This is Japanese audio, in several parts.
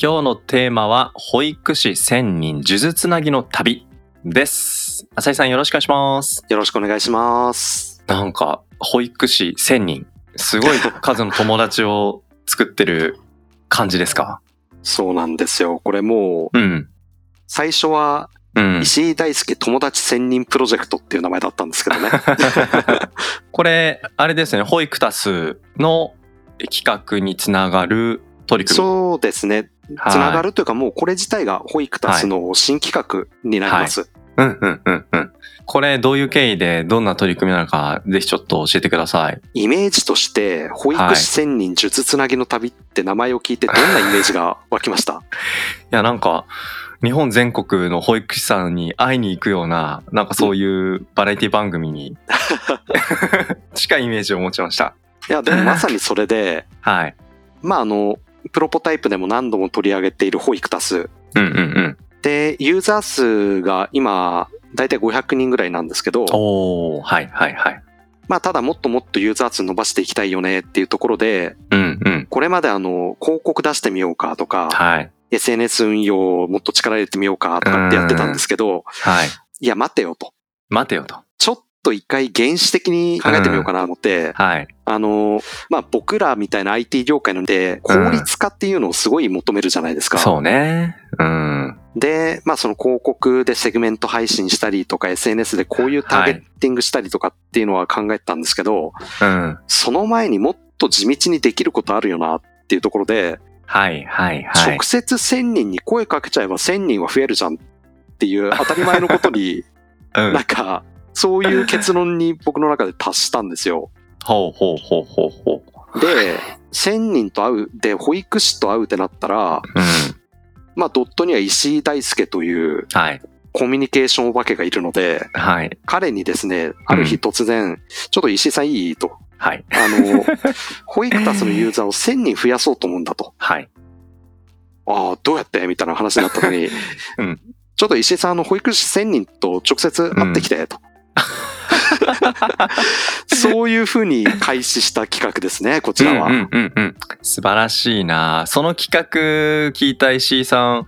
今日のテーマは保育士1000人数珠つなぎの旅です浅井さんよろしくお願いしますよろしくお願いします。なんか保育士1000人すごい数の友達を作ってる感じですか？そうなんですよ。これもう、うん最初はうん石井大輔友達千人プロジェクトっていう名前だったんですけどね。これあれですね保育タスの企画につながる取り組みそうですね。はい。つながるというかもうこれ自体が保育タスの新企画になります。うんうんうんうん。これどういう経緯でどんな取り組みなのかぜひちょっと教えてください。イメージとして、保育士千人術つなぎの旅って名前を聞いてどんなイメージが湧きました？いやなんか日本全国の保育士さんに会いに行くようななんかそういうバラエティ番組に 近いイメージを持ちました。いや、でもまさにそれで、はい。まああの、プロポタイプでも何度も取り上げている保育タス。うんうんうん。で、ユーザー数が今、だいたい500人ぐらいなんですけど、おーはいはいはい。まあただもっともっとユーザー数伸ばしていきたいよねっていうところで、うんうん。これまであの、広告出してみようかとか、はい。SNS 運用をもっと力入れてみようかとかってやってたんですけど、はい。いや待てよと。待てよとと一回原始的に考えてみようかなと思って、はい。あの、まあ僕らみたいな IT 業界なんで、効率化っていうのをすごい求めるじゃないですか。そうね。うん。で、まあその広告でセグメント配信したりとか SNS でこういうターゲッティングしたりとかっていうのは考えてたんですけど、うん。その前にもっと地道にできることあるよなっていうところで、はいはいはい。直接1000人に声かけちゃえば1000人は増えるじゃんっていう当たり前のことに、うん。なんか、そういう結論に僕の中で達したんですよ。ほうほうほうほうほう。で、1000人と会う、で、保育士と会うってなったら、うん。まあ、ドットには石井大輔というはい。コミュニケーションお化けがいるので、はい。彼にですね、ある日突然、ちょっと石井さんいい？と。はい。あの、保育タスのユーザーを1000人増やそうと思うんだと。はい。ああ、どうやって？みたいな話になったのに、うん。ちょっと石井さん、あの、保育士1000人と直接会ってきて、と。そういうふうに開始した企画ですね、こちらは。うんうんうんうん、素晴らしいな。その企画聞いた石井さん。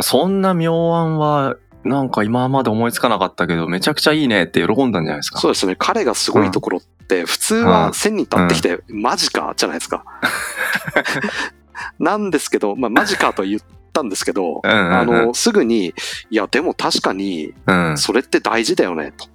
そんな妙案はなんか今まで思いつかなかったけどめちゃくちゃいいねって喜んだんじゃないですか。そうですね。彼がすごいところって、普通は1000人と会ってきて、マジかじゃないですか。なんですけど、まあ、マジかとは言ったんですけど、あの、すぐに、いや、でも確かに、うん。それって大事だよね、と。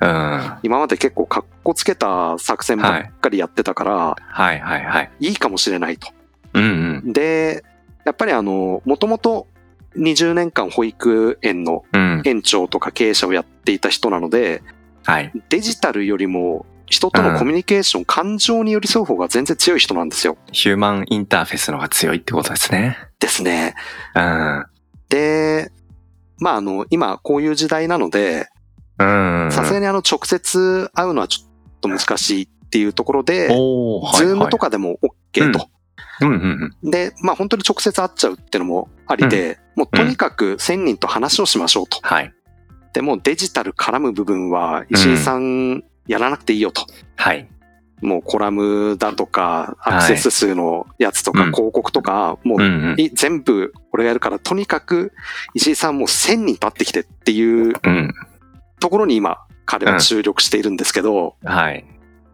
うん。は今まで結構かっこつけた作戦ばっかりやってたから、い。はいはいい、いかもしれないと。うんうん。で、やっぱりあの、もともと20年間保育園のうん。園長とか経営者をやっていた人なので、はい。デジタルよりも人とのコミュニケーション、感情に寄り添う方が全然強い人なんですよ。ヒューマンインターフェースの方が強いってことですね。ですね。うん。で、まああの、今こういう時代なので、うんさすがにあの直接会うのはちょっと難しいっていうところで、ズームとかかでも OK と。うん。うんうんで、まあ本当に直接会っちゃうっていうのもありで、もうとにかく1000人と話をしましょうと。はい。でもデジタル絡む部分は石井さんやらなくていいよと。はい。もうコラムだとか、アクセス数のやつとか、うん。広告とか、もう全部俺がやるから、とにかく石井さんもう1000人立ってきてっていううんところに今、彼は注力しているんですけど、はい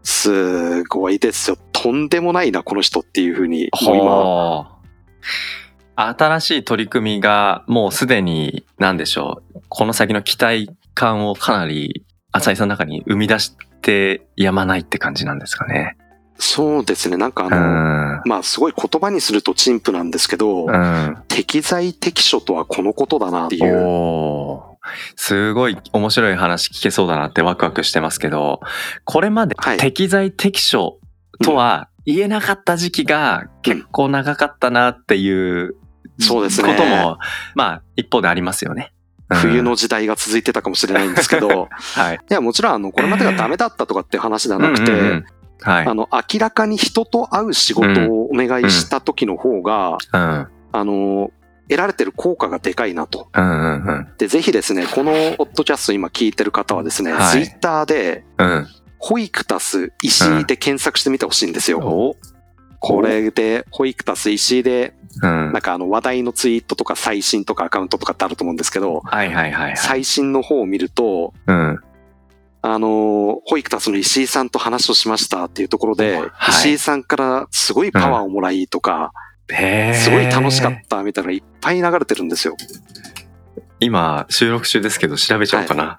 すごいですよ。とんでもないな、この人っていうふうに、もう今、新しい取り組みがもうすでに何でしょうこの先の期待感をかなり浅井さんの中に生み出してやまないって感じなんですかね。そうですね、なんかあうの、んまあすごい言葉にすると陳腐なんですけど、うん、適材適所とはこのことだなっていう。すごい面白い話聞けそうだなってワクワクしてますけどこれまではい適材適所とは言えなかった時期が結構長かったなっていうそうですねこともまあ一方でありますよね。冬の時代が続いてたかもしれないんですけど、はい。いや、もちろん、あの、これまでがダメだったとかって話ではなくて、うんうんうんはい。あの、明らかに人と会う仕事をお願いした時の方が、うん。あの、得られてる効果がでかいなと。うんうんうん。で、ぜひですね、このポッドキャスト今聞いてる方はですね、はいツイッターで、うん。ホイクタス石井で検索してみてほしいんですよ。おこれで、ホイクタス石井で、うんなん。かあの話題のツイートとか最新とかアカウントとかってあると思うんですけど、はいはいはいはい。最新の方を見ると、うん。あの、ホイクタスの石井さんと話をしましたっていうところで、はい石井さんからすごいパワーをもらいとか、すごい楽しかったみたいなのがいっぱい流れてるんですよ。今、収録中ですけど、調べちゃおうかな。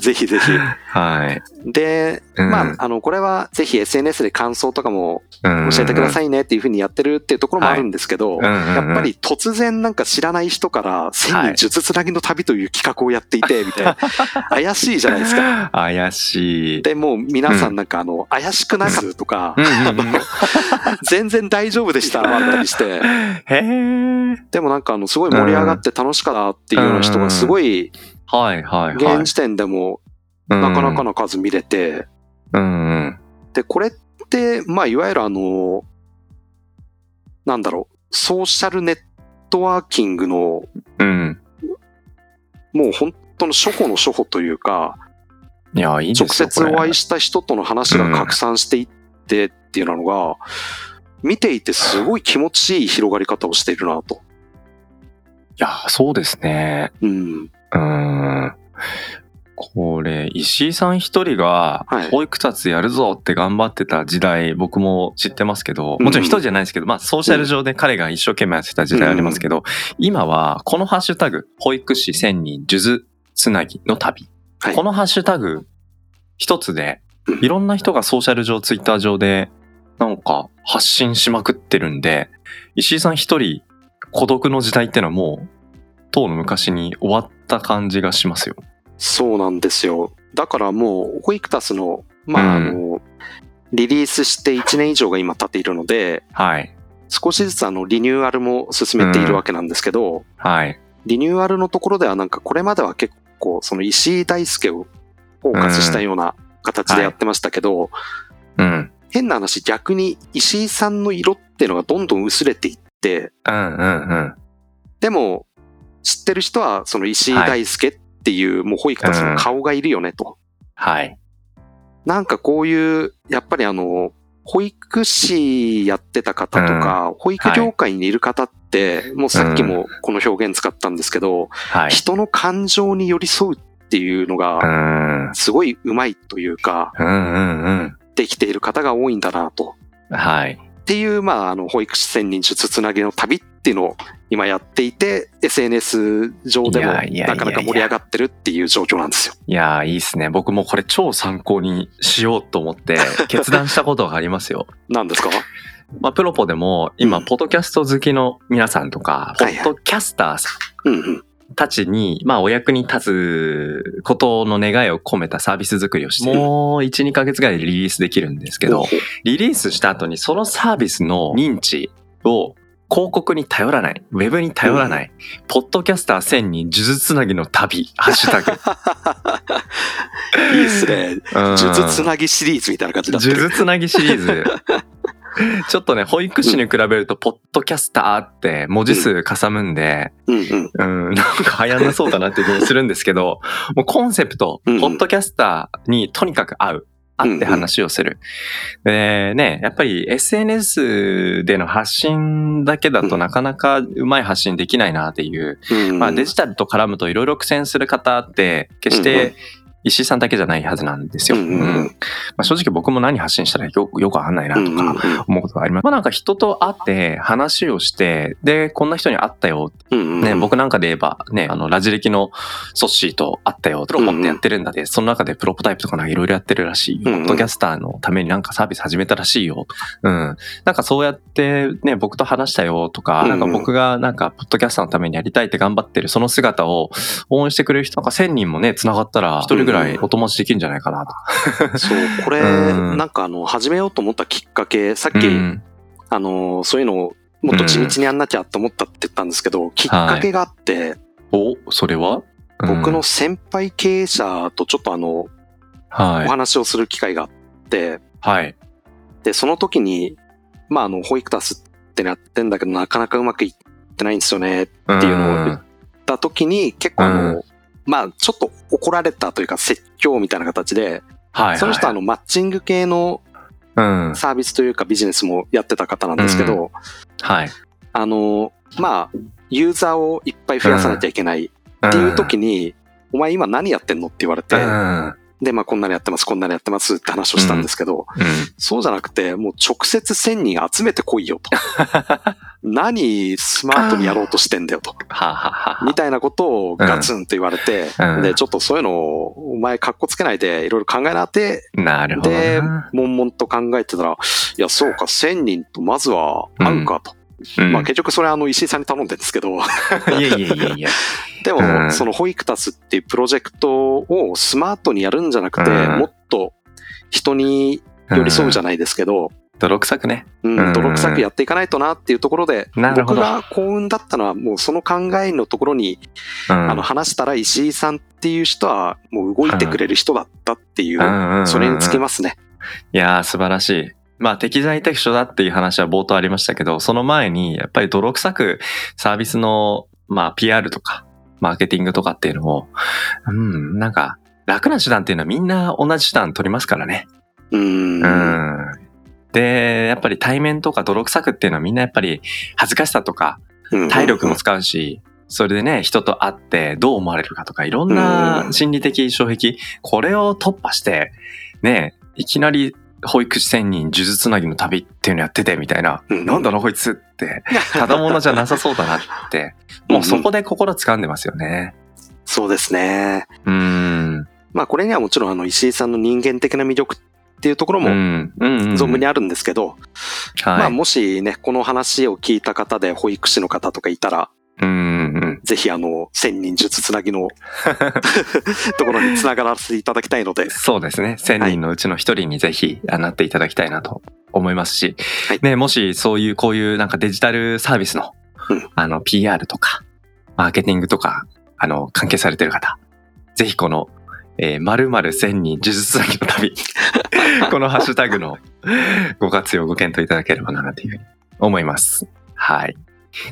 ぜひぜひ。はい。で、うんまあ、あの、これはぜひ SNS で感想とかもうん教えてくださいねっていうふうにやってるっていうところもあるんですけど、うんうんうんやっぱり突然なんか知らない人から千人術つなぎの旅という企画をやっていて、みたいな。怪しいじゃないですか。怪しい。で、もう皆さんなんかあの、怪しくなすとかう、んうんうん 全然大丈夫でした、あったりして。へーでもなんかあの、すごい盛り上がって楽しかったっていうような人がすごい、はいはいはい。現時点でもななかなかの数見れて、うんうん。で、これって、まあ、いわゆるあの、なんだろう、ソーシャルネットワーキングの、うん。もう本当の初歩の初歩というか、いや、いい直接お会いしした人との話が拡散していってっていうのが、見ていてすごい気持ちいい広がり方をしているなと。いや、そうですね。うん。うん。これ、石井さん一人がはい、保育達やるぞって頑張ってた時代、僕も知ってますけど、うんもちろん一人じゃないですけど、まあ、ソーシャル上で彼が一生懸命やってた時代ありますけど、今は、このハッシュタグ、保育士1000人、数珠つなぎの旅。はいこのハッシュタグ一つでう、んいろんな人がソーシャル上、ツイッター上で、なんか発信しまくってるんで、石井さん一人孤独の時代ってのはもう、当の昔に終わった感じがしますよ。そうなんですよ。だからもう、ホイクタスの、まあ、あうんの、リリースして1年以上が今経っているので、はい。少しずつあの、リニューアルも進めているわけなんですけど、はい。リニューアルのところではなんかこれまでは結構その石井大輔をフォーカスしたような形でやってましたけど、うん。変な話逆に石井さんの色っていうのがどんどん薄れていって、うんうんうん。でも知ってる人はその石井大輔っていうもう保育たちの顔がいるよねと。はい。なんかこういう、やっぱりあの、保育士やってた方とか、保育業界にいる方って、もうさっきもこの表現使ったんですけど、はい。人の感情に寄り添うっていうのうが、ん。すごいうまいというか、うんうんうん。できている方が多いんだなと。はい。っていう、まあ、あの、保育士千人術つなぎの旅っていうのを今やっていて、SNS 上でもなかなか盛り上がってるっていう状況なんですよ。いやー、いいっすね。僕もこれ超参考にしようと思って 決断したことがありますよ。何ですか？まあ、プロポでも今、うんポッドキャスト好きの皆さんとか、ポッドキャスターさん。たちに、まあ、お役に立つことの願いを込めたサービス作りをして、もう1、2ヶ月ぐらいでリリースできるんですけど、リリースした後にそのサービスの認知を広告に頼らない、ウェブに頼らない、ポッドキャスター1000人、呪術つなぎの旅、ハッシュタグ。いいっすね。うん術つなぎシリーズみたいな感じになってる。呪術つなぎシリーズ。ちょっとね、保育士に比べると、ポッドキャスターって文字数かさむんで、うんうん。うん、なんか流行んなそうだなって気もするんですけど、もうコンセプト、うんポッドキャスターにとにかく会う。会って話をする。でね、やっぱり SNS での発信だけだとなかなかうまい発信できないなっていう。うんまあデジタルと絡むといろいろ苦戦する方って、決しうんうんて石井さんだけじゃないはずなんですよ。うんうんまあ、正直僕も何発信したらよくよくわかんないなとか思うことがあります。まあなんか人と会って話をして、で、こんな人に会ったようんうんね、僕なんかで言えば、ね、あの、ラジ歴のソッシーと会ったよ、プロポってやってるんだで、その中でプロポタイプとかなんかいろいろやってるらしいよ。うんうんポッドキャスターのためになんかサービス始めたらしいよ。うん。なんかそうやってね、僕と話したよとか、うんうんなんか僕がなんか、ポッドキャスターのためにやりたいって頑張ってる、その姿を応援してくれる人、なんか1000人もね、繋がったら、一人ぐらいお友達できるんじゃないかなと。そう、これ、うん。なんかあの、始めようと思ったきっかけ、さっき、うん。あの、そういうのをもっと地道にやんなきゃと思ったって言ったんですけど、きっかけがあって、お、それは？僕の、先輩経営者とちょっとあの、うんはい。お話をする機会があって、はい。で、その時に、まあ、あの、保育タスってのやってんだけど、なかなかうまくいってないんですよね、っていうのを言った時に、結構あの、うまあ、ちょっと怒られたというか、説教みたいな形で、はい。その人はあの、マッチング系のうん。サービスというかビジネスもやってた方なんですけど、はい。あの、まあ、ユーザーをいっぱい増やさなきゃいけないっていう時に、お前今何やってんのって言われて、うん。うん。で、まあこんなのやってます、こんなのやってますって話をしたんですけど、そうじゃなくて、もう直接1000人集めてこいよと。何スマートにやろうとしてんだよと。みたいなことをガツンと言われて、うんで、ちょっとそういうのをお前格好つけないでいろいろ考えなって、なるほどな。で、悶々と考えてたら、いや、そうか、1000人とまずは会うかと。うんまあ結局それはあの石井さんに頼んでるんですけど、いやいやいやいや。でも、うんその保育タスっていうプロジェクトをスマートにやるんじゃなくて、うんもっと人に寄り添うじゃないですけど、泥臭くね。うんうん泥臭くやっていかないとなっていうところで、僕が幸運だったのはもうその考えのところに、うんあの話したら石井さんっていう人はもう動いてくれる人だったっていう、それにつきますね。いやー素晴らしい。まあ適材適所だっていう話は冒頭ありましたけど、その前にやっぱり泥臭くサービスのまあ PR とかマーケティングとかっていうのを、うん、なんか楽な手段っていうのはみんな同じ手段取りますからね。うーん。うん。で、やっぱり対面とか泥臭くっていうのはみんなやっぱり恥ずかしさとかうん体力も使うし、それでね、人と会ってどう思われるかとか、いろんな心理的障壁、これを突破して、ね、いきなり保育士1000人呪術つなぎの旅っていうのやっててみたいな、うんなんだろこいつって、ただものじゃなさそうだなって、もうそこで心掴んでますよね。そうですね。うん。まあこれにはもちろんあの石井さんの人間的な魅力っていうところうも存分にあるんですけど、まはい。あもしね、この話を聞いた方で保育士の方とかいたら、うん。うん。ぜひあの、千人術つなぎの ところにつながらせていただきたいので、そうですね。1000人のうちの一人にぜひあなっていただきたいなと思いますし、はい。ね、もしそういうこういうなんかデジタルサービスの、うん。あの PR とか、マーケティングとか、あの、関係されてる方、ぜひこの、えー、〇〇千人呪術つなぎの旅、このハッシュタグのご活用ご検討いただければなというふうに思います。はい。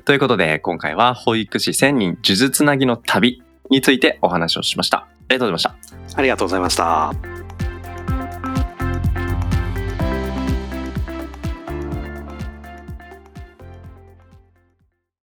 ということで、今回は保育士1000人呪術つなぎの旅についてお話をしました。ありがとうございました。ありがとうございました。